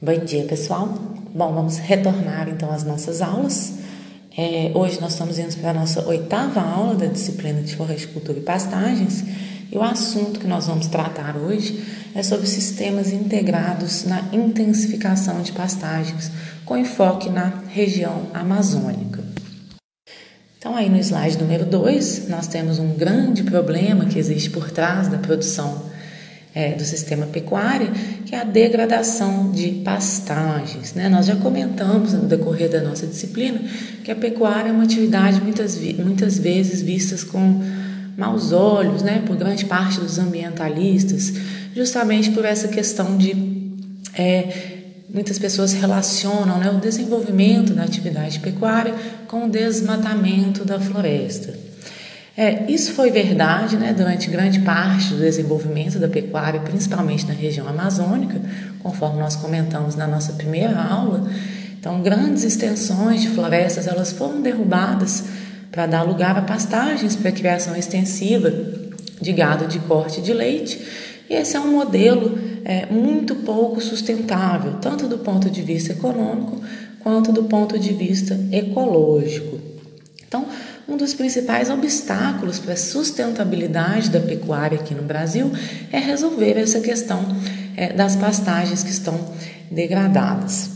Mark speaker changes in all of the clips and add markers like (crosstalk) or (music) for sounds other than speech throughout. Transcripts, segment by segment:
Speaker 1: Bom dia, pessoal. Bom, vamos retornar então às nossas aulas. É, hoje nós estamos indo para a nossa oitava aula da disciplina de floricultura e pastagens. E o assunto que nós vamos tratar hoje é sobre sistemas integrados na intensificação de pastagens, com enfoque na região amazônica. Então, aí no slide número 2, nós temos um grande problema que existe por trás da produção é, do sistema pecuário, que é a degradação de pastagens. Né? Nós já comentamos no decorrer da nossa disciplina que a pecuária é uma atividade muitas, muitas vezes vistas com maus olhos né, por grande parte dos ambientalistas, justamente por essa questão de. É, muitas pessoas relacionam né, o desenvolvimento da atividade pecuária com o desmatamento da floresta. É, isso foi verdade né, durante grande parte do desenvolvimento da pecuária, principalmente na região amazônica, conforme nós comentamos na nossa primeira aula. Então, grandes extensões de florestas elas foram derrubadas para dar lugar a pastagens para a criação extensiva de gado de corte de leite. E esse é um modelo é, muito pouco sustentável, tanto do ponto de vista econômico quanto do ponto de vista ecológico. Então, um dos principais obstáculos para a sustentabilidade da pecuária aqui no Brasil é resolver essa questão é, das pastagens que estão degradadas.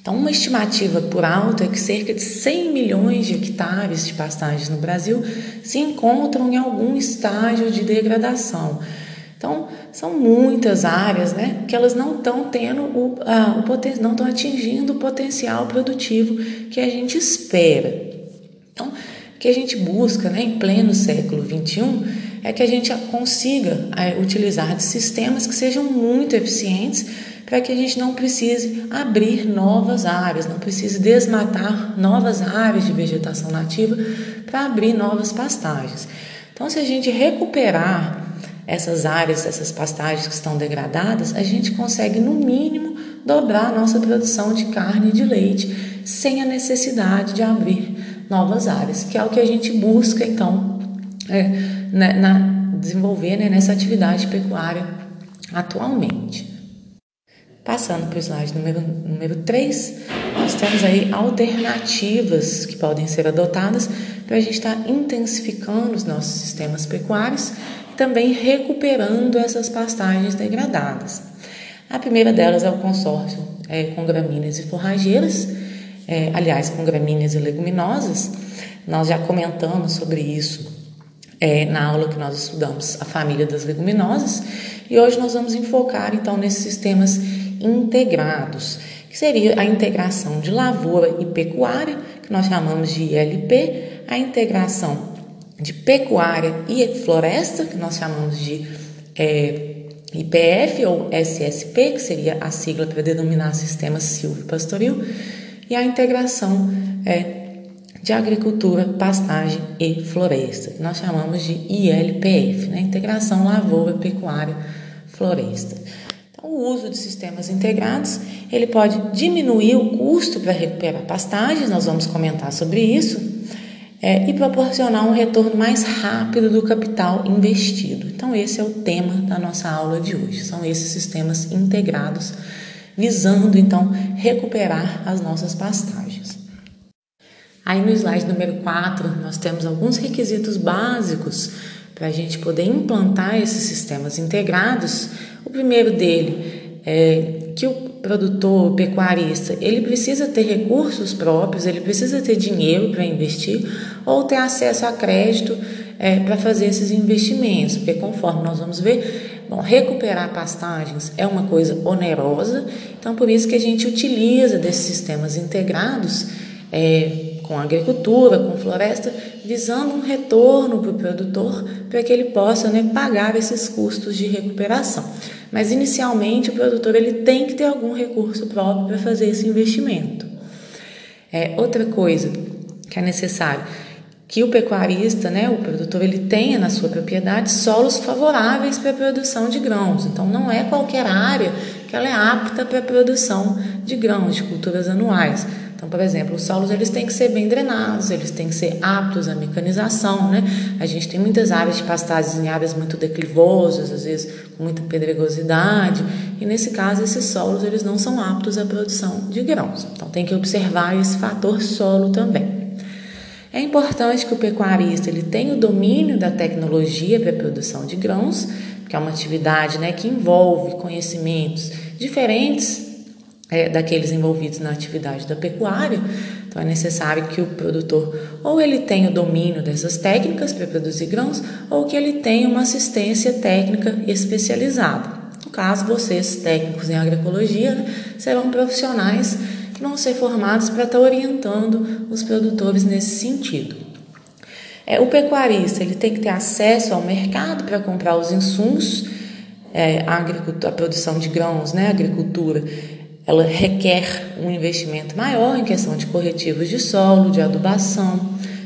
Speaker 1: Então, uma estimativa por alto é que cerca de 100 milhões de hectares de pastagens no Brasil se encontram em algum estágio de degradação. Então, são muitas áreas né, que elas não estão tendo o, o não estão atingindo o potencial produtivo que a gente espera. Então, que a gente busca né, em pleno século XXI é que a gente consiga é, utilizar de sistemas que sejam muito eficientes para que a gente não precise abrir novas áreas, não precise desmatar novas áreas de vegetação nativa para abrir novas pastagens. Então, se a gente recuperar essas áreas, essas pastagens que estão degradadas, a gente consegue, no mínimo, dobrar a nossa produção de carne e de leite sem a necessidade de abrir novas áreas, que é o que a gente busca então é, né, na, desenvolver né, nessa atividade pecuária atualmente. Passando para o slide número, número 3, nós temos aí alternativas que podem ser adotadas para a gente estar tá intensificando os nossos sistemas pecuários e também recuperando essas pastagens degradadas. A primeira delas é o consórcio é, com gramíneas e forrageiras, é, aliás, com gramíneas e leguminosas. Nós já comentamos sobre isso é, na aula que nós estudamos a família das leguminosas e hoje nós vamos enfocar então nesses sistemas integrados, que seria a integração de lavoura e pecuária, que nós chamamos de ILP, a integração de pecuária e floresta, que nós chamamos de é, IPF ou SSP, que seria a sigla para denominar sistema silvio-pastoril, e a integração é, de agricultura, pastagem e floresta, que nós chamamos de ILPF, né? integração lavoura, pecuária, floresta. Então, o uso de sistemas integrados ele pode diminuir o custo para recuperar pastagens, nós vamos comentar sobre isso, é, e proporcionar um retorno mais rápido do capital investido. Então, esse é o tema da nossa aula de hoje. São esses sistemas integrados visando então recuperar as nossas pastagens. Aí no slide número 4, nós temos alguns requisitos básicos para a gente poder implantar esses sistemas integrados. O primeiro dele é que o produtor, o pecuarista, ele precisa ter recursos próprios, ele precisa ter dinheiro para investir ou ter acesso a crédito é, para fazer esses investimentos, porque conforme nós vamos ver, Bom, recuperar pastagens é uma coisa onerosa, então por isso que a gente utiliza desses sistemas integrados é, com agricultura, com floresta, visando um retorno para o produtor para que ele possa né, pagar esses custos de recuperação. Mas inicialmente o produtor ele tem que ter algum recurso próprio para fazer esse investimento. É, outra coisa que é necessário que o pecuarista, né, o produtor, ele tenha na sua propriedade solos favoráveis para a produção de grãos. Então, não é qualquer área que ela é apta para a produção de grãos, de culturas anuais. Então, por exemplo, os solos eles têm que ser bem drenados, eles têm que ser aptos à mecanização, né? A gente tem muitas áreas de pastagens em áreas muito declivosas, às vezes com muita pedregosidade, e nesse caso esses solos eles não são aptos à produção de grãos. Então, tem que observar esse fator solo também. É importante que o pecuarista ele tenha o domínio da tecnologia para a produção de grãos, que é uma atividade né, que envolve conhecimentos diferentes é, daqueles envolvidos na atividade da pecuária. Então é necessário que o produtor ou ele tenha o domínio dessas técnicas para produzir grãos ou que ele tenha uma assistência técnica especializada. No caso, vocês, técnicos em agroecologia, né, serão profissionais que vão ser formados para estar orientando os produtores nesse sentido. É, o pecuarista ele tem que ter acesso ao mercado para comprar os insumos, é, a, a produção de grãos, né, a agricultura ela requer um investimento maior em questão de corretivos de solo, de adubação,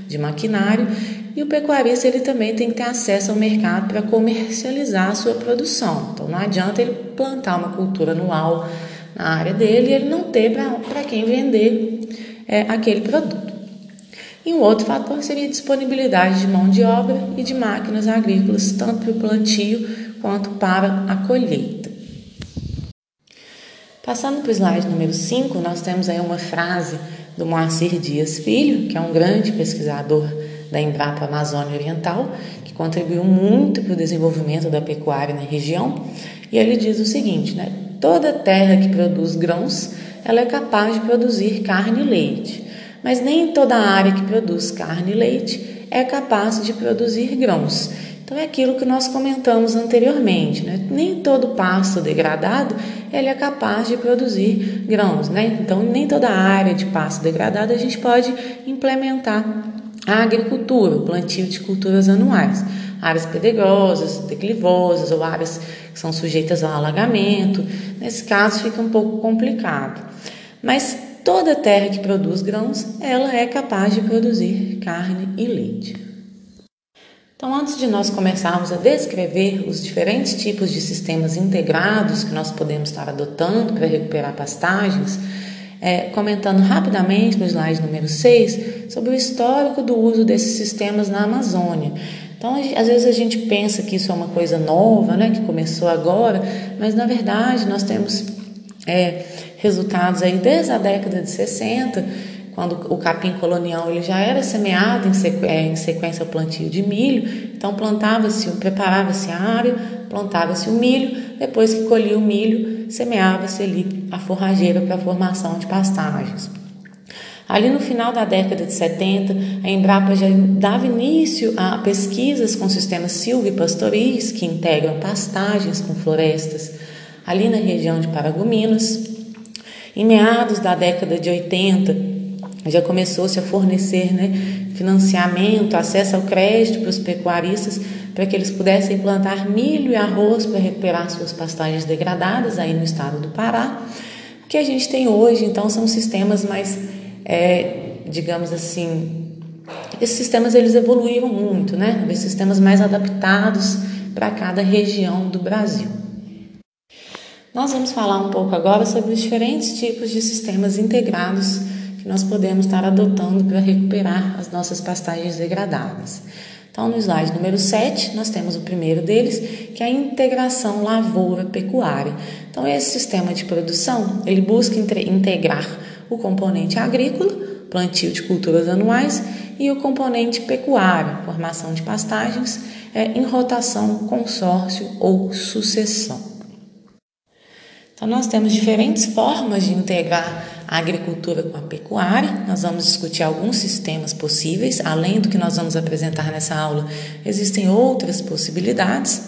Speaker 1: de maquinário, e o pecuarista ele também tem que ter acesso ao mercado para comercializar a sua produção. Então não adianta ele plantar uma cultura anual na área dele e ele não ter para quem vender é, aquele produto. E um outro fator seria a disponibilidade de mão de obra e de máquinas agrícolas, tanto para o plantio quanto para a colheita. Passando para o slide número 5, nós temos aí uma frase do Moacir Dias Filho, que é um grande pesquisador da Embrapa Amazônia Oriental, que contribuiu muito para o desenvolvimento da pecuária na região, e ele diz o seguinte, né? Toda terra que produz grãos, ela é capaz de produzir carne e leite, mas nem toda área que produz carne e leite é capaz de produzir grãos. Então é aquilo que nós comentamos anteriormente, né? Nem todo pasto degradado ele é capaz de produzir grãos, né? Então nem toda área de pasto degradado a gente pode implementar a agricultura, o plantio de culturas anuais. Áreas pedregosas, declivosas ou áreas que são sujeitas ao alagamento. Nesse caso fica um pouco complicado. Mas toda terra que produz grãos, ela é capaz de produzir carne e leite. Então, antes de nós começarmos a descrever os diferentes tipos de sistemas integrados que nós podemos estar adotando para recuperar pastagens, é, comentando rapidamente no slide número 6 sobre o histórico do uso desses sistemas na Amazônia. Então, às vezes a gente pensa que isso é uma coisa nova, né, que começou agora, mas na verdade nós temos é, resultados aí desde a década de 60 quando o capim colonial ele já era semeado em, sequ é, em sequência ao plantio de milho, então plantava-se, preparava-se a área, plantava-se o milho, depois que colhia o milho, semeava-se ali a forrageira para a formação de pastagens. Ali no final da década de 70, a Embrapa já dava início a pesquisas com sistemas silvipastoris que integram pastagens com florestas ali na região de Paragominas. Em meados da década de 80, já começou-se a fornecer né, financiamento, acesso ao crédito para os pecuaristas para que eles pudessem plantar milho e arroz para recuperar suas pastagens degradadas aí no estado do Pará. O que a gente tem hoje, então, são sistemas mais, é, digamos assim, esses sistemas eles evoluíram muito, né? Esses sistemas mais adaptados para cada região do Brasil. Nós vamos falar um pouco agora sobre os diferentes tipos de sistemas integrados que nós podemos estar adotando para recuperar as nossas pastagens degradadas. Então, no slide número 7, nós temos o primeiro deles, que é a integração lavoura-pecuária. Então, esse sistema de produção, ele busca integrar o componente agrícola, plantio de culturas anuais, e o componente pecuário, formação de pastagens, é, em rotação, consórcio ou sucessão. Então, nós temos diferentes formas de integrar a agricultura com a pecuária. Nós vamos discutir alguns sistemas possíveis, além do que nós vamos apresentar nessa aula, existem outras possibilidades.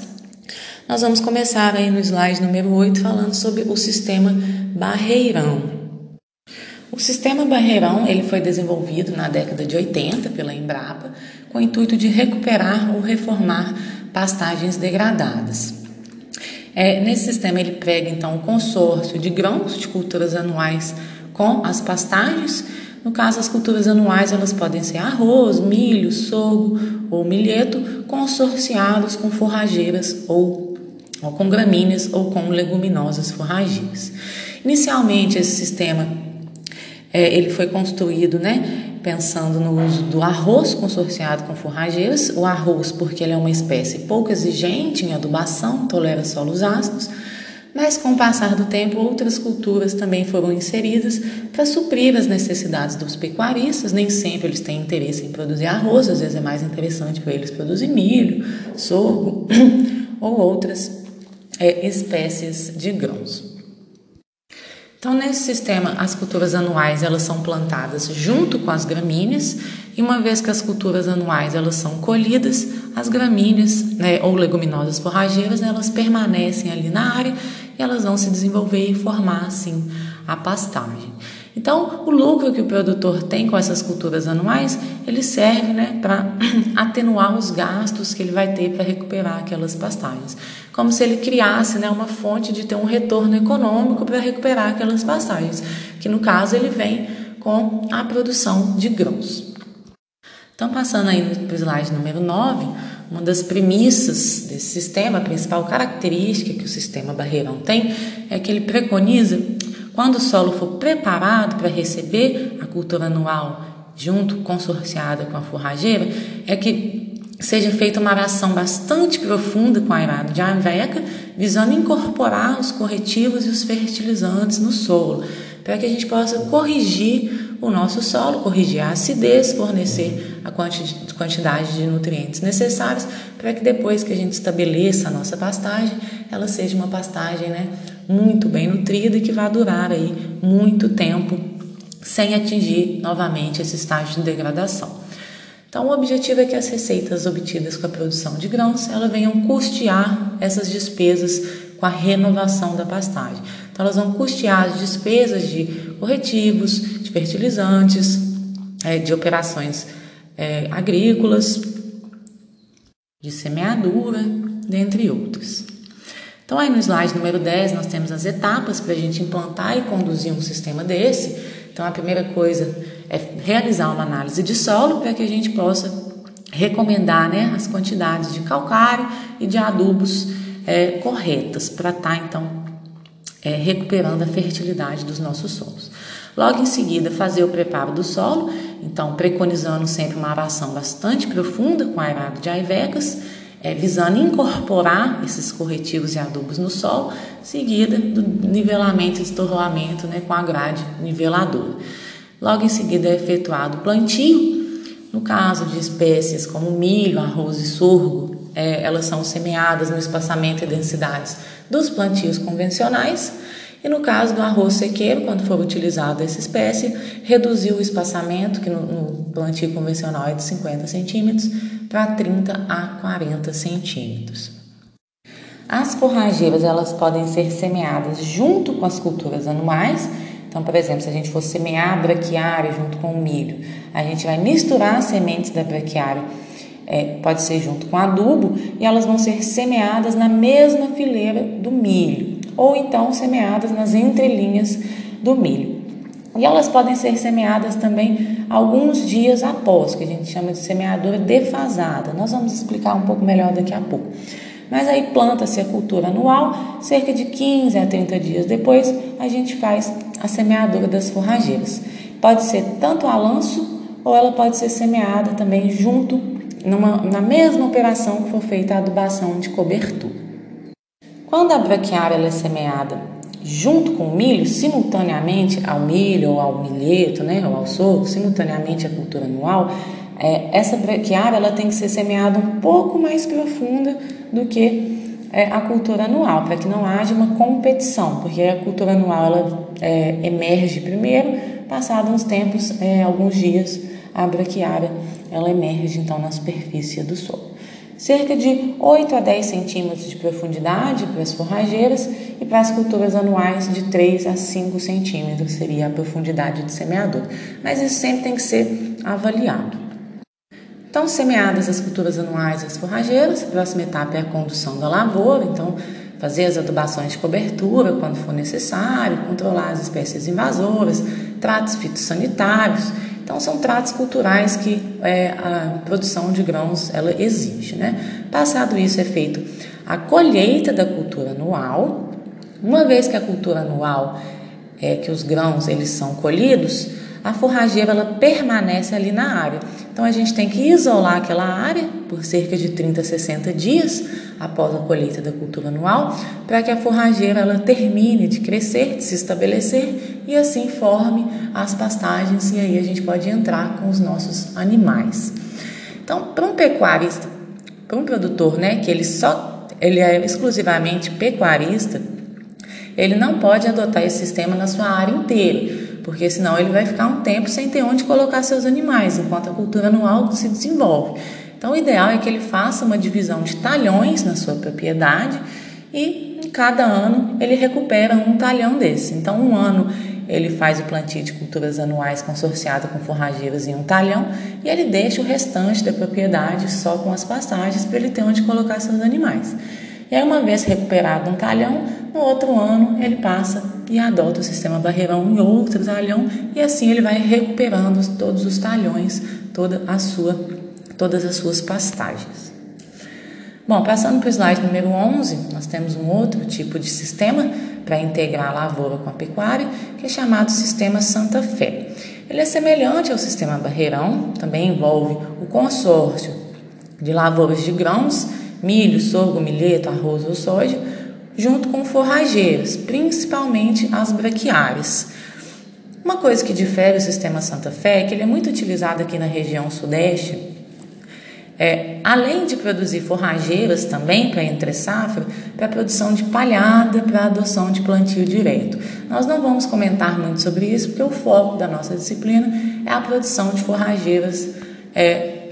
Speaker 1: Nós vamos começar aí no slide número 8 falando sobre o sistema barreirão. O sistema barreirão ele foi desenvolvido na década de 80 pela Embrapa com o intuito de recuperar ou reformar pastagens degradadas. É, nesse sistema ele prega então o consórcio de grãos de culturas anuais com as pastagens. No caso, as culturas anuais elas podem ser arroz, milho, sorgo ou milheto, consorciados com forrageiras ou, ou com gramíneas ou com leguminosas forrageiras. Inicialmente, esse sistema É, ele foi construído, né, pensando no uso do arroz consorciado com forrageiras. O arroz, porque ele é uma espécie pouco exigente em adubação, tolera solos ácidos, mas com o passar do tempo, outras culturas também foram inseridas para suprir as necessidades dos pecuaristas. Nem sempre eles têm interesse em produzir arroz, às vezes é mais interessante para eles produzir milho, sorgo (clears throat) ou outras é, espécies de grãos. Então, nesse sistema, as culturas anuais elas são plantadas junto com as gramíneas e uma vez que as culturas anuais elas são colhidas, as gramíneas né, ou leguminosas forrageiras elas permanecem ali na área e elas vão se desenvolver e formar assim a pastagem. Então, o lucro que o produtor tem com essas culturas anuais, ele serve né, para (clears throat) atenuar os gastos que ele vai ter para recuperar aquelas pastagens. Como se ele criasse né, uma fonte de ter um retorno econômico para recuperar aquelas pastagens, que no caso ele vem com a produção de grãos. Então, passando aí para o slide número 9, uma das premissas desse sistema, a principal característica que o sistema barreirão tem, é que ele preconiza quando o solo for preparado para receber a cultura anual junto consorciada com a forrageira, é que seja feita uma aração bastante profunda com a arado de aveca, visando incorporar os corretivos e os fertilizantes no solo, para que a gente possa corrigir o nosso solo, corrigir a acidez, fornecer a quantidade de nutrientes necessários para que depois que a gente estabeleça a nossa pastagem, ela seja uma pastagem né, muito bem nutrida e que vá durar aí muito tempo sem atingir novamente esse estágio de degradação. Então, o objetivo é que as receitas obtidas com a produção de grãos elas venham custear essas despesas com a renovação da pastagem. Então, elas vão custear as despesas de corretivos, de fertilizantes, é, de operações é, agrícolas, de semeadura, dentre outros. Então, aí no slide número 10, nós temos as etapas para a gente implantar e conduzir um sistema desse. Então, a primeira coisa é realizar uma análise de solo para que a gente possa recomendar né, as quantidades de calcário e de adubos é, corretas para estar, tá, então, é, recuperando a fertilidade dos nossos solos. Logo em seguida, fazer o preparo do solo, então preconizando sempre uma aração bastante profunda com aerado de aivecas, é, visando incorporar esses corretivos e adubos no solo, seguida do nivelamento e estorroamento né, com a grade niveladora. Logo em seguida é efetuado o plantio. No caso de espécies como milho, arroz e sorgo, é, elas são semeadas no espaçamento e densidades dos plantios convencionais. E no caso do arroz sequeiro, quando for utilizado essa espécie, reduzir o espaçamento, que no, no plantio convencional é de 50 centímetros, para 30 a 40 centímetros. As forrageiras elas podem ser semeadas junto com as culturas anuais. Então, por exemplo, se a gente for semear a braquiária junto com o milho, a gente vai misturar as sementes da braquiária, é, pode ser junto com adubo, e elas vão ser semeadas na mesma fileira do milho ou então semeadas nas entrelinhas do milho. E elas podem ser semeadas também alguns dias após, que a gente chama de semeadura defasada. Nós vamos explicar um pouco melhor daqui a pouco. Mas aí planta-se a cultura anual, cerca de 15 a 30 dias depois, a gente faz a semeadura das forrageiras. Pode ser tanto a lanço ou ela pode ser semeada também junto numa, na mesma operação que for feita a adubação de cobertura. Quando a braquiária é semeada junto com o milho, simultaneamente ao milho ou ao milheto, né, ou ao sorgo, simultaneamente à cultura anual, é, essa braquiária ela tem que ser semeada um pouco mais profunda do que é, a cultura anual, para que não haja uma competição, porque a cultura anual ela é, emerge primeiro, passados uns tempos, é, alguns dias, a braquiária ela emerge então na superfície do solo cerca de 8 a 10 centímetros de profundidade para as forrageiras e para as culturas anuais de 3 a 5 centímetros seria a profundidade de semeador. Mas isso sempre tem que ser avaliado. Então, semeadas as culturas anuais e as forrageiras, a próxima etapa é a condução da lavoura, então fazer as adubações de cobertura quando for necessário, controlar as espécies invasoras, tratos fitossanitários então são tratos culturais que é, a produção de grãos ela exige, né? Passado isso é feito a colheita da cultura anual. Uma vez que a cultura anual é que os grãos eles são colhidos, a forrageira ela permanece ali na área. Então a gente tem que isolar aquela área por cerca de 30 a 60 dias após a colheita da cultura anual, para que a forrageira ela termine de crescer, de se estabelecer e assim forme as pastagens e aí a gente pode entrar com os nossos animais. Então, para um pecuarista, para um produtor, né, que ele só ele é exclusivamente pecuarista, ele não pode adotar esse sistema na sua área inteira, porque senão ele vai ficar um tempo sem ter onde colocar seus animais, enquanto a cultura anual se desenvolve. Então, o ideal é que ele faça uma divisão de talhões na sua propriedade e cada ano ele recupera um talhão desse. Então, um ano ele faz o plantio de culturas anuais consorciado com forrageiras em um talhão e ele deixa o restante da propriedade só com as pastagens para ele ter onde colocar seus animais. E aí, uma vez recuperado um talhão, no outro ano ele passa e adota o sistema barreirão em outro talhão e assim ele vai recuperando todos os talhões, toda a sua, todas as suas pastagens. Bom, passando para o slide número 11, nós temos um outro tipo de sistema para integrar a lavoura com a pecuária, que é chamado sistema Santa Fé. Ele é semelhante ao sistema Barreirão, também envolve o consórcio de lavouras de grãos milho, sorgo, milheto, arroz ou soja, junto com forrageiras, principalmente as braquiárias. Uma coisa que difere o sistema Santa Fé é que ele é muito utilizado aqui na região sudeste. É, além de produzir forrageiras também para entre safra, para produção de palhada, para adoção de plantio direto. Nós não vamos comentar muito sobre isso, porque o foco da nossa disciplina é a produção de forrageiras é,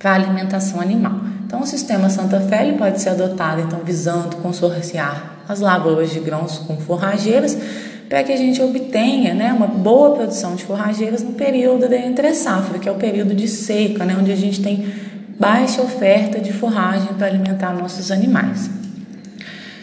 Speaker 1: para alimentação animal. Então, o sistema Santa Fé ele pode ser adotado, então, visando consorciar as lavouras de grãos com forrageiras, para que a gente obtenha né, uma boa produção de forrageiras no período da entre-safra, que é o período de seca, né, onde a gente tem baixa oferta de forragem para alimentar nossos animais.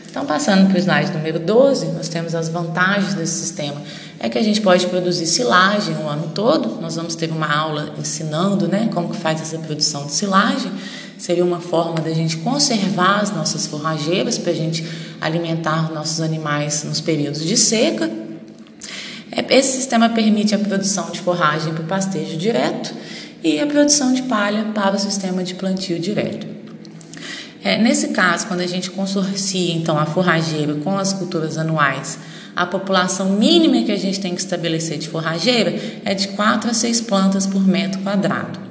Speaker 1: Então, passando para o slide número 12, nós temos as vantagens desse sistema. É que a gente pode produzir silagem o ano todo. Nós vamos ter uma aula ensinando né, como que faz essa produção de silagem seria uma forma da gente conservar as nossas forrageiras para a gente alimentar nossos animais nos períodos de seca. É, esse sistema permite a produção de forragem para o pastejo direto e a produção de palha para o sistema de plantio direto. É, nesse caso, quando a gente consorcia então a forrageira com as culturas anuais, a população mínima que a gente tem que estabelecer de forrageira é de 4 a 6 plantas por metro quadrado.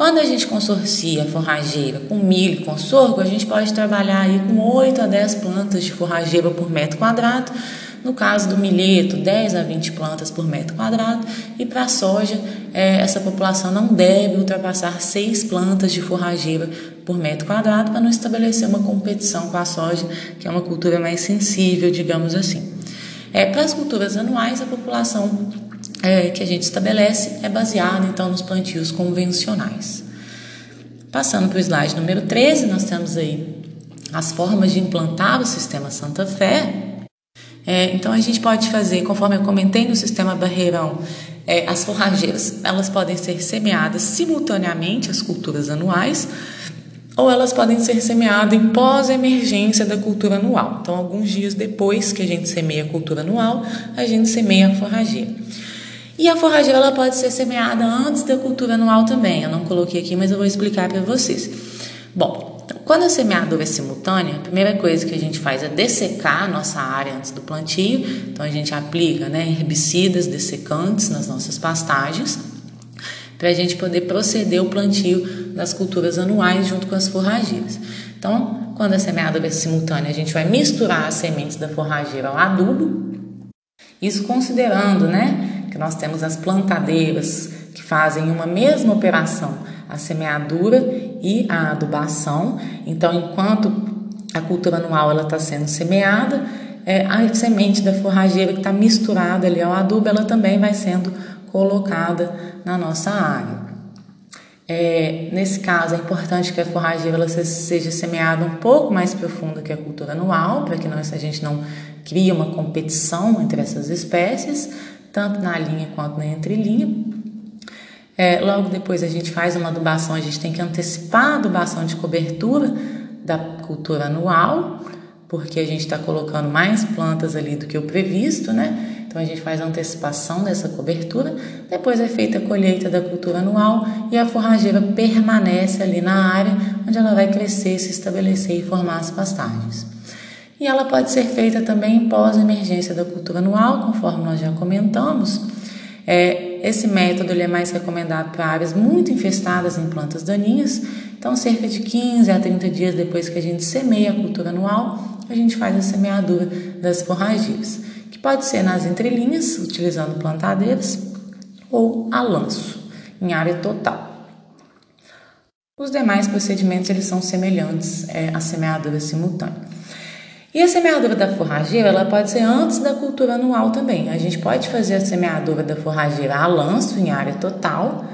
Speaker 1: Quando a gente consorcia forrageira com milho, com sorgo, a gente pode trabalhar aí com 8 a 10 plantas de forrageira por metro quadrado. No caso do milheto, 10 a 20 plantas por metro quadrado. E para a soja, é, essa população não deve ultrapassar 6 plantas de forrageira por metro quadrado para não estabelecer uma competição com a soja, que é uma cultura mais sensível, digamos assim. É, para as culturas anuais, a população é, que a gente estabelece é baseado então nos plantios convencionais. Passando para o slide número 13, nós temos aí as formas de implantar o sistema Santa Fé. É, então a gente pode fazer, conforme eu comentei no sistema Barreirão, é, as forrageiras elas podem ser semeadas simultaneamente às culturas anuais ou elas podem ser semeadas em pós-emergência da cultura anual. Então, alguns dias depois que a gente semeia a cultura anual, a gente semeia a forrageira. E a forrageira pode ser semeada antes da cultura anual também. Eu não coloquei aqui, mas eu vou explicar para vocês. Bom, então, quando a semeadura é simultânea, a primeira coisa que a gente faz é dessecar a nossa área antes do plantio. Então a gente aplica né, herbicidas dessecantes nas nossas pastagens para a gente poder proceder o plantio das culturas anuais junto com as forrageiras. Então, quando a semeadura é simultânea, a gente vai misturar as sementes da forrageira ao adubo. Isso considerando, né, que nós temos as plantadeiras que fazem uma mesma operação, a semeadura e a adubação. Então, enquanto a cultura anual ela está sendo semeada, é, a semente da forrageira que está misturada ali ao adubo, ela também vai sendo colocada na nossa área. É, nesse caso, é importante que a forrageira ela seja semeada um pouco mais profunda que a cultura anual, para que nós, a gente não crie uma competição entre essas espécies, tanto na linha quanto na entrelinha. É, logo depois a gente faz uma adubação, a gente tem que antecipar a adubação de cobertura da cultura anual, porque a gente está colocando mais plantas ali do que o previsto, né? Então a gente faz a antecipação dessa cobertura, depois é feita a colheita da cultura anual e a forrageira permanece ali na área onde ela vai crescer, se estabelecer e formar as pastagens. E ela pode ser feita também pós-emergência da cultura anual, conforme nós já comentamos. É, esse método ele é mais recomendado para áreas muito infestadas em plantas daninhas, então cerca de 15 a 30 dias depois que a gente semeia a cultura anual, a gente faz a semeadura das forrageiras, que pode ser nas entrelinhas, utilizando plantadeiras, ou a lanço, em área total. Os demais procedimentos eles são semelhantes é, à semeadura simultânea. E a semeadura da forrageira ela pode ser antes da cultura anual também. A gente pode fazer a semeadura da forrageira a lanço em área total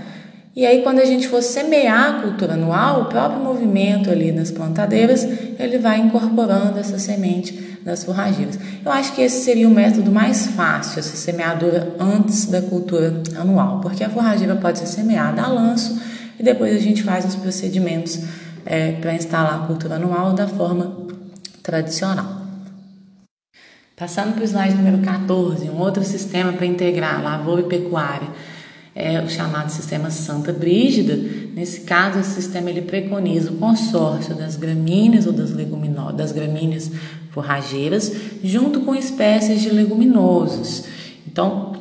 Speaker 1: e aí, quando a gente for semear a cultura anual, o próprio movimento ali nas plantadeiras, ele vai incorporando essa semente das forrageiras. Eu acho que esse seria o método mais fácil, essa semeadura antes da cultura anual, porque a forrageira pode ser semeada a lanço e depois a gente faz os procedimentos é, para instalar a cultura anual da forma tradicional. Passando para o slide número 14, um outro sistema para integrar lavoura e pecuária é o chamado sistema Santa Brígida. Nesse caso, esse sistema ele preconiza o consórcio das gramíneas ou das leguminosas, das gramíneas forrageiras, junto com espécies de leguminosos. Então,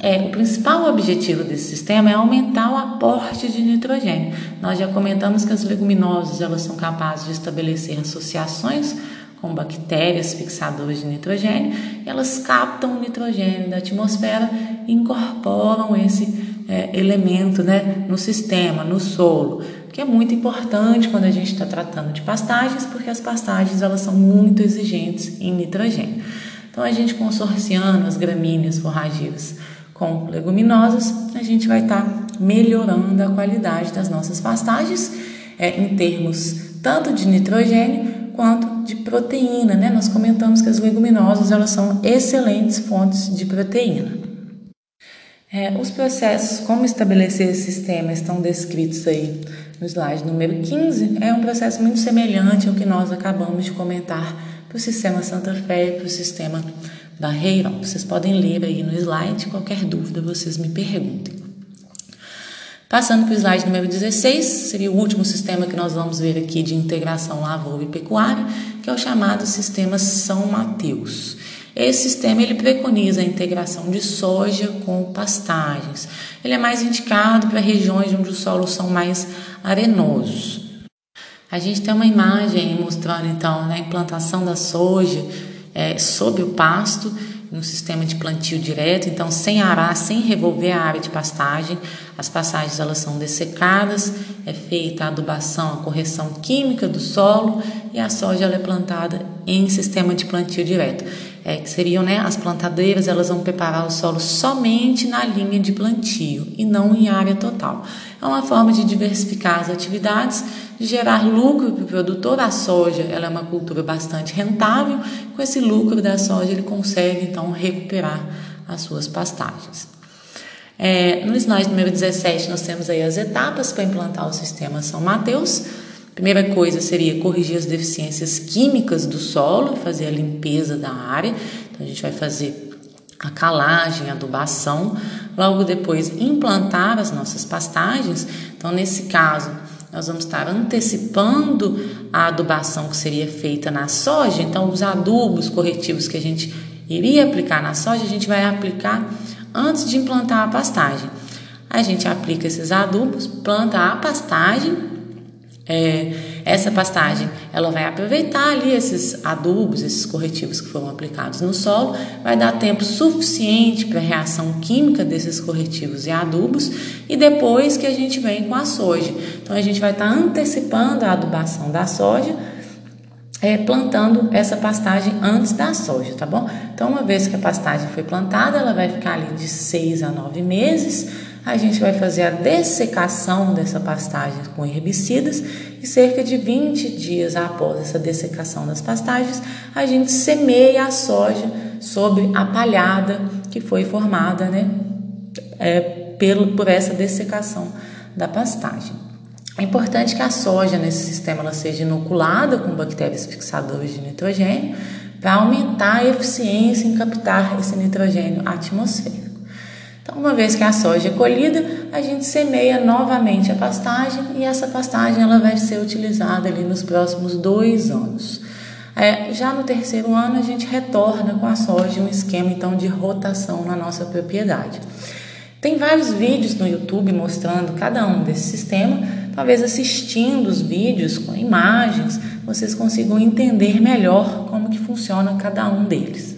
Speaker 1: é, o principal objetivo desse sistema é aumentar o aporte de nitrogênio. Nós já comentamos que as leguminosas elas são capazes de estabelecer associações com bactérias fixadoras de nitrogênio, elas captam o nitrogênio da atmosfera e incorporam esse é, elemento né, no sistema, no solo, que é muito importante quando a gente está tratando de pastagens, porque as pastagens elas são muito exigentes em nitrogênio. Então, a gente consorciando as gramíneas forrageiras com leguminosas, a gente vai estar tá melhorando a qualidade das nossas pastagens é, em termos tanto de nitrogênio quanto de proteína, né? Nós comentamos que as leguminosas elas são excelentes fontes de proteína. É, os processos, como estabelecer esse sistema, estão descritos aí no slide número 15. É um processo muito semelhante ao que nós acabamos de comentar para o sistema Santa Fé e para o sistema Barreirão. Vocês podem ler aí no slide, qualquer dúvida vocês me perguntem. Passando para o slide número 16, seria o último sistema que nós vamos ver aqui de integração lavoura e pecuária, que é o chamado sistema São Mateus. Esse sistema ele preconiza a integração de soja com pastagens. Ele é mais indicado para regiões onde os solos são mais arenosos. A gente tem uma imagem mostrando então né, a implantação da soja é, sob o pasto, no sistema de plantio direto, então sem arar, sem revolver a área de pastagem. As pastagens elas são dessecadas, é feita a adubação, a correção química do solo e a soja ela é plantada em sistema de plantio direto é, que seriam né, as plantadeiras, elas vão preparar o solo somente na linha de plantio e não em área total. É uma forma de diversificar as atividades, de gerar lucro para o produtor. A soja ela é uma cultura bastante rentável, com esse lucro da soja ele consegue então recuperar as suas pastagens. É, no slide número 17, nós temos aí as etapas para implantar o sistema São Mateus. Primeira coisa seria corrigir as deficiências químicas do solo, fazer a limpeza da área. Então a gente vai fazer a calagem, a adubação, logo depois implantar as nossas pastagens. Então nesse caso, nós vamos estar antecipando a adubação que seria feita na soja. Então os adubos corretivos que a gente iria aplicar na soja, a gente vai aplicar antes de implantar a pastagem. A gente aplica esses adubos, planta a pastagem é, essa pastagem ela vai aproveitar ali esses adubos, esses corretivos que foram aplicados no solo, vai dar tempo suficiente para a reação química desses corretivos e adubos e depois que a gente vem com a soja. Então a gente vai estar tá antecipando a adubação da soja, é, plantando essa pastagem antes da soja, tá bom? Então uma vez que a pastagem foi plantada, ela vai ficar ali de 6 a 9 meses a gente vai fazer a dessecação dessa pastagem com herbicidas e cerca de 20 dias após essa dessecação das pastagens, a gente semeia a soja sobre a palhada que foi formada né, é, pelo, por essa dessecação da pastagem. É importante que a soja nesse sistema ela seja inoculada com bactérias fixadoras de nitrogênio para aumentar a eficiência em captar esse nitrogênio atmosférico. Então, uma vez que a soja é colhida, a gente semeia novamente a pastagem e essa pastagem ela vai ser utilizada ali nos próximos dois anos. É, já no terceiro ano, a gente retorna com a soja um esquema então de rotação na nossa propriedade. Tem vários vídeos no YouTube mostrando cada um desse sistema. Talvez assistindo os vídeos com imagens, vocês consigam entender melhor como que funciona cada um deles.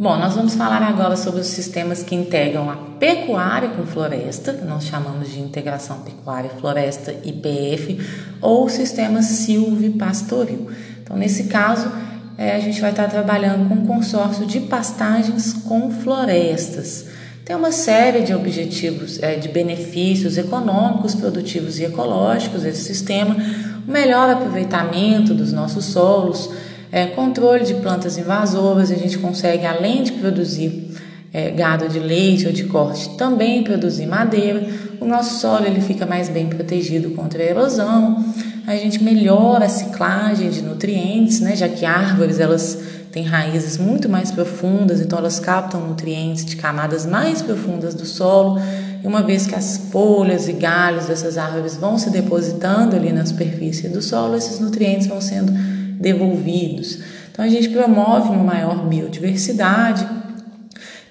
Speaker 1: Bom, nós vamos falar agora sobre os sistemas que integram a pecuária com floresta, que nós chamamos de integração pecuária-floresta IPF, ou sistema silvipastoril. Então, nesse caso, é, a gente vai estar trabalhando com um consórcio de pastagens com florestas. Tem uma série de objetivos, é, de benefícios econômicos, produtivos e ecológicos esse sistema, o melhor aproveitamento dos nossos solos, é, controle de plantas invasoras, a gente consegue, além de produzir é, gado de leite ou de corte, também produzir madeira. O nosso solo ele fica mais bem protegido contra a erosão. A gente melhora a ciclagem de nutrientes, né, já que árvores elas têm raízes muito mais profundas, então elas captam nutrientes de camadas mais profundas do solo. E uma vez que as folhas e galhos dessas árvores vão se depositando ali na superfície do solo, esses nutrientes vão sendo devolvidos. Então a gente promove uma maior biodiversidade.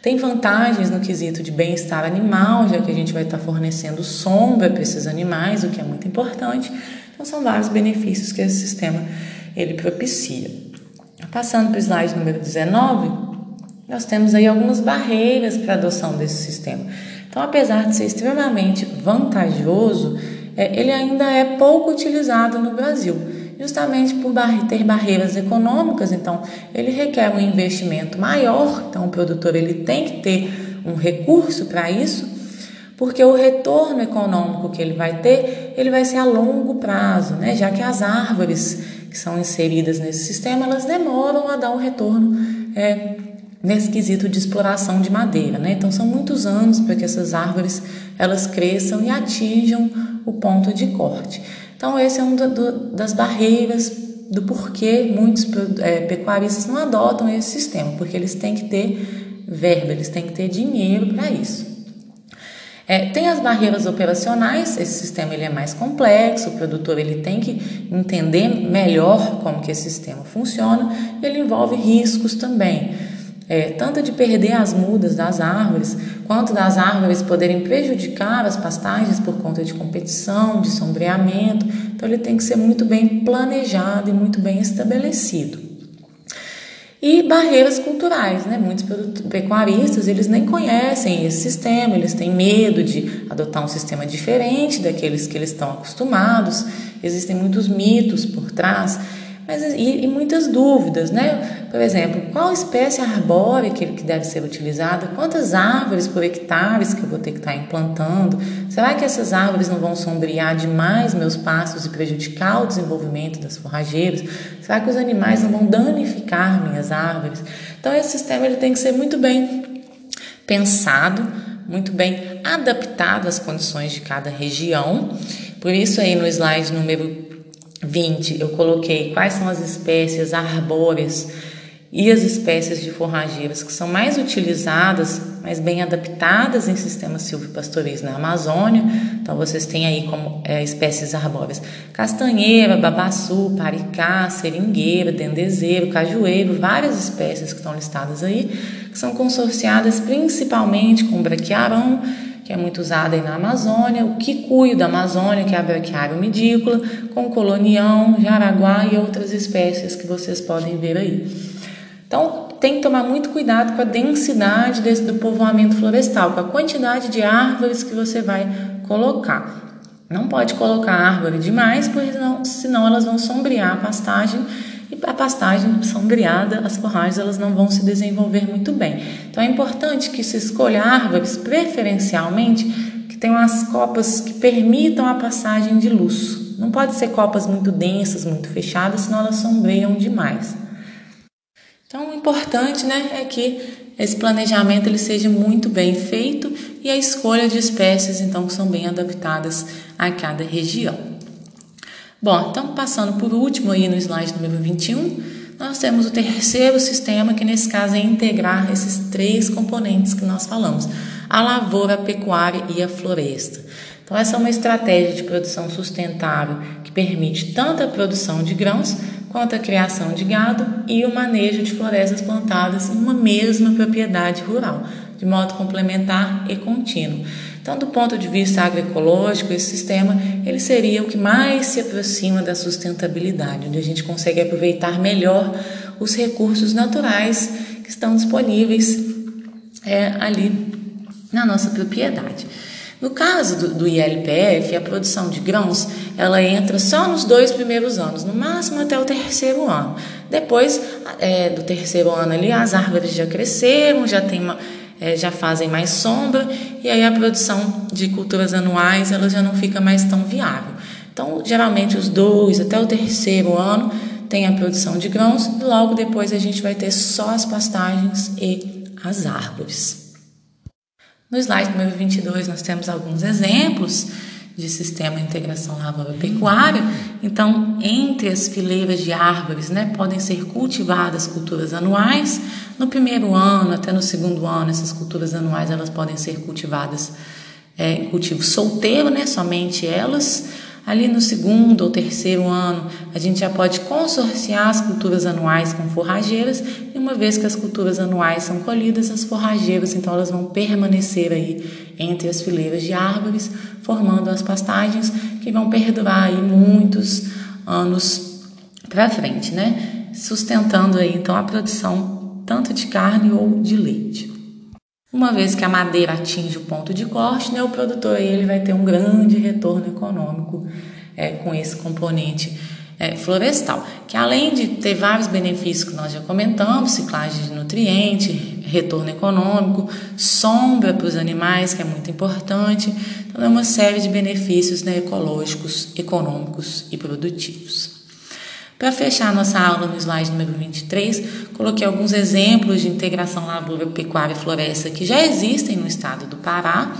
Speaker 1: Tem vantagens no quesito de bem-estar animal, já que a gente vai estar fornecendo sombra para esses animais, o que é muito importante. Então são vários benefícios que esse sistema ele propicia. Passando para o slide número 19, nós temos aí algumas barreiras para a adoção desse sistema. Então, apesar de ser extremamente vantajoso, é, ele ainda é pouco utilizado no Brasil, justamente por ter barreiras econômicas. Então, ele requer um investimento maior. Então, o produtor ele tem que ter um recurso para isso, porque o retorno econômico que ele vai ter, ele vai ser a longo prazo, né? Já que as árvores que são inseridas nesse sistema, elas demoram a dar um retorno é, nesse quesito de exploração de madeira, né? Então são muitos anos para que essas árvores elas cresçam e atinjam o ponto de corte. Então esse é um do, do, das barreiras do porquê muitos é, pecuaristas não adotam esse sistema, porque eles têm que ter verba, eles têm que ter dinheiro para isso. É, tem as barreiras operacionais, esse sistema ele é mais complexo, o produtor ele tem que entender melhor como que esse sistema funciona, ele envolve riscos também. É, tanto de perder as mudas das árvores, quanto das árvores poderem prejudicar as pastagens por conta de competição, de sombreamento. Então, ele tem que ser muito bem planejado e muito bem estabelecido. E barreiras culturais, né? Muitos pecuaristas, eles nem conhecem esse sistema, eles têm medo de adotar um sistema diferente daqueles que eles estão acostumados. Existem muitos mitos por trás mas, e, e, muitas dúvidas, né? Por exemplo, qual espécie arbórea que, que deve ser utilizada? Quantas árvores por hectares que eu vou ter que estar implantando? Será que essas árvores não vão sombrear demais meus pastos e prejudicar o desenvolvimento das forrageiras? Será que os animais não vão danificar minhas árvores? Então, esse sistema ele tem que ser muito bem pensado, muito bem adaptado às condições de cada região. Por isso, aí no slide número 20, eu coloquei quais são as espécies arbóreas e as espécies de forrageiras que são mais utilizadas, mais bem adaptadas em sistemas silvipastoris na Amazônia. Então, vocês têm aí como é, espécies arbóreas castanheira, babaçu, paricá, seringueira, dendezeiro, cajueiro, várias espécies que estão listadas aí, que são consorciadas principalmente com braquiarão que é muito usada aí na Amazônia, o quicuio da Amazônia, que é a braquiária medícula, com colonião, jaraguá e outras espécies que vocês podem ver aí. Então, tem que tomar muito cuidado com a densidade desse, do povoamento florestal, com a quantidade de árvores que você vai colocar. Não pode colocar árvore demais, porque senão elas vão sombrear a pastagem e a pastagem sombreada, as forragens elas não vão se desenvolver muito bem. Então é importante que se escolha árvores preferencialmente que tenham as copas que permitam a passagem de luz. Não pode ser copas muito densas, muito fechadas, senão elas sombreiam demais. Então o importante né, é que esse planejamento ele seja muito bem feito e a escolha de espécies então que são bem adaptadas a cada região. Bom, então passando por último aí no slide número 21, Nós temos o terceiro sistema, que nesse caso é integrar esses três componentes que nós falamos: a lavoura, a pecuária e a floresta. Então, essa é uma estratégia de produção sustentável que permite tanto a produção de grãos quanto a criação de gado e o manejo de florestas plantadas em uma mesma propriedade rural, de modo complementar e contínuo. Então, do ponto de vista agroecológico, esse sistema ele seria o que mais se aproxima da sustentabilidade, onde a gente consegue aproveitar melhor os recursos naturais que estão disponíveis é, ali na nossa propriedade. No caso do, do, ILPF, a produção de grãos ela entra só nos dois primeiros anos, no máximo até o terceiro ano. Depois é, do terceiro ano ali, as árvores já cresceram, já tem uma, é, já fazem mais sombra e aí a produção de culturas anuais ela já não fica mais tão viável. Então, geralmente os dois até o terceiro ano tem a produção de grãos e logo depois a gente vai ter só as pastagens e as árvores. No slide número 22, nós temos alguns exemplos de sistema de integração lavoura-pecuária. Então, entre as fileiras de árvores, né, podem ser cultivadas culturas anuais. No primeiro ano até no segundo ano, essas culturas anuais elas podem ser cultivadas é, cultivo solteiro, né, somente elas. Ali no segundo ou terceiro ano, a gente já pode consorciar as culturas anuais com forrageiras, e uma vez que as culturas anuais são colhidas, as forrageiras, então elas vão permanecer aí entre as fileiras de árvores, formando as pastagens que vão perdurar aí muitos anos para frente, né? Sustentando aí então a produção tanto de carne ou de leite. Uma vez que a madeira atinge o ponto de corte, né, o produtor ele vai ter um grande retorno econômico é, com esse componente é, florestal, que além de ter vários benefícios que nós já comentamos, ciclagem de nutriente, retorno econômico, sombra para os animais, que é muito importante, então é uma série de benefícios né, ecológicos, econômicos e produtivos. Para fechar nossa aula no slide número 23, coloquei alguns exemplos de integração lavoura, pecuária e floresta que já existem no estado do Pará.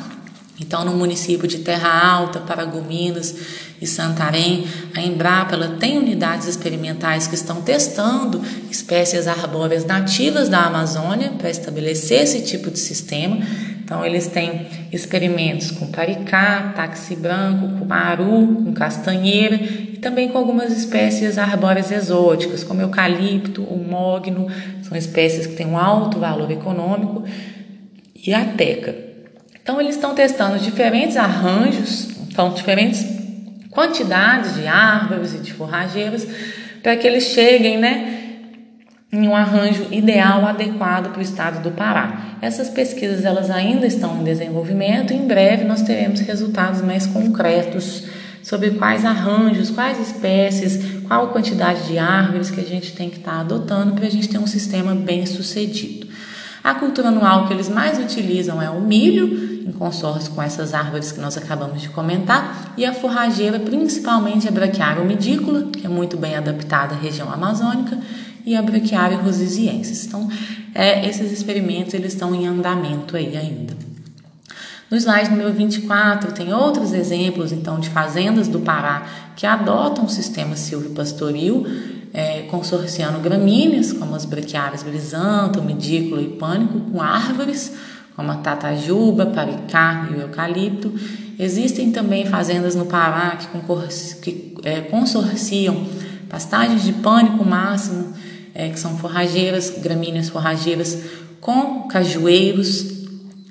Speaker 1: Então, no município de Terra Alta, Paragominas e Santarém, a Embrapa ela tem unidades experimentais que estão testando espécies arbóreas nativas da Amazônia para estabelecer esse tipo de sistema. Então, eles têm experimentos com paricá, táxi branco, cumaru, com castanheira e também com algumas espécies arbóreas exóticas, como eucalipto, o mogno, são espécies que têm um alto valor econômico, e a teca. Então, eles estão testando diferentes arranjos, então, diferentes quantidades de árvores e de forrageiras, para que eles cheguem, né? Em um arranjo ideal adequado para o estado do Pará. Essas pesquisas elas ainda estão em desenvolvimento e em breve nós teremos resultados mais concretos sobre quais arranjos, quais espécies, qual quantidade de árvores que a gente tem que estar tá adotando para a gente ter um sistema bem sucedido. A cultura anual que eles mais utilizam é o milho, em consórcio com essas árvores que nós acabamos de comentar, e a forrageira, principalmente a braquiária umidícola, que é muito bem adaptada à região amazônica, e a braquiária rosisiensis. Então, é, esses experimentos eles estão em andamento aí ainda. No slide número 24 tem outros exemplos então de fazendas do Pará que adotam o sistema silvopastoril, é, consorciando gramíneas como as braquiárias brisanta, medícula e pânico com árvores como a tatajuba, paricá e o eucalipto. Existem também fazendas no Pará que, que é, consorciam pastagens de pânico máximo, é, que são forrageiras, gramíneas forrageiras com cajueiros,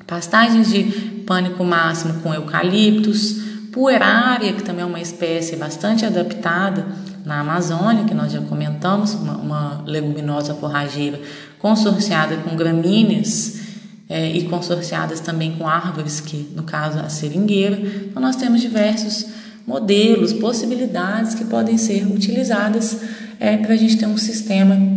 Speaker 1: pastagens de pânico máximo com eucaliptos, puerária, que também é uma espécie bastante adaptada na Amazônia, que nós já comentamos, uma, uma leguminosa forrageira consorciada com gramíneas é, e consorciadas também com árvores, que no caso a seringueira. Então nós temos diversos modelos, possibilidades que podem ser utilizadas é, para a gente ter um sistema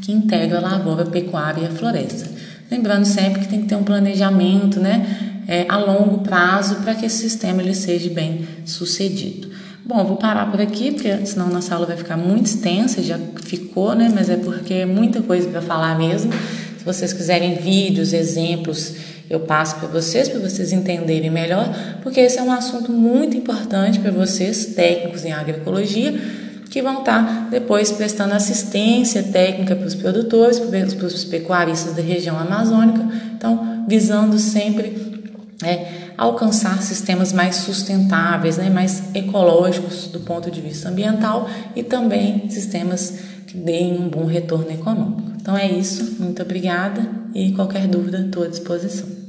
Speaker 1: que integra a lavoura, a pecuária e a floresta. Lembrando sempre que tem que ter um planejamento, né? é, a longo prazo para que esse sistema ele seja bem sucedido. Bom, vou parar por aqui, porque senão nossa aula vai ficar muito extensa, já ficou, né? Mas é porque é muita coisa para falar mesmo. Se vocês quiserem vídeos, exemplos, eu passo para vocês, para vocês entenderem melhor, porque esse é um assunto muito importante para vocês, técnicos em agroecologia, que vão estar depois prestando assistência técnica para os produtores, para os pecuaristas da região amazônica, então visando sempre é, alcançar sistemas mais sustentáveis, né, mais ecológicos do ponto de vista ambiental e também sistemas que deem um bom retorno econômico. Então é isso, muito obrigada e qualquer dúvida estou à disposição.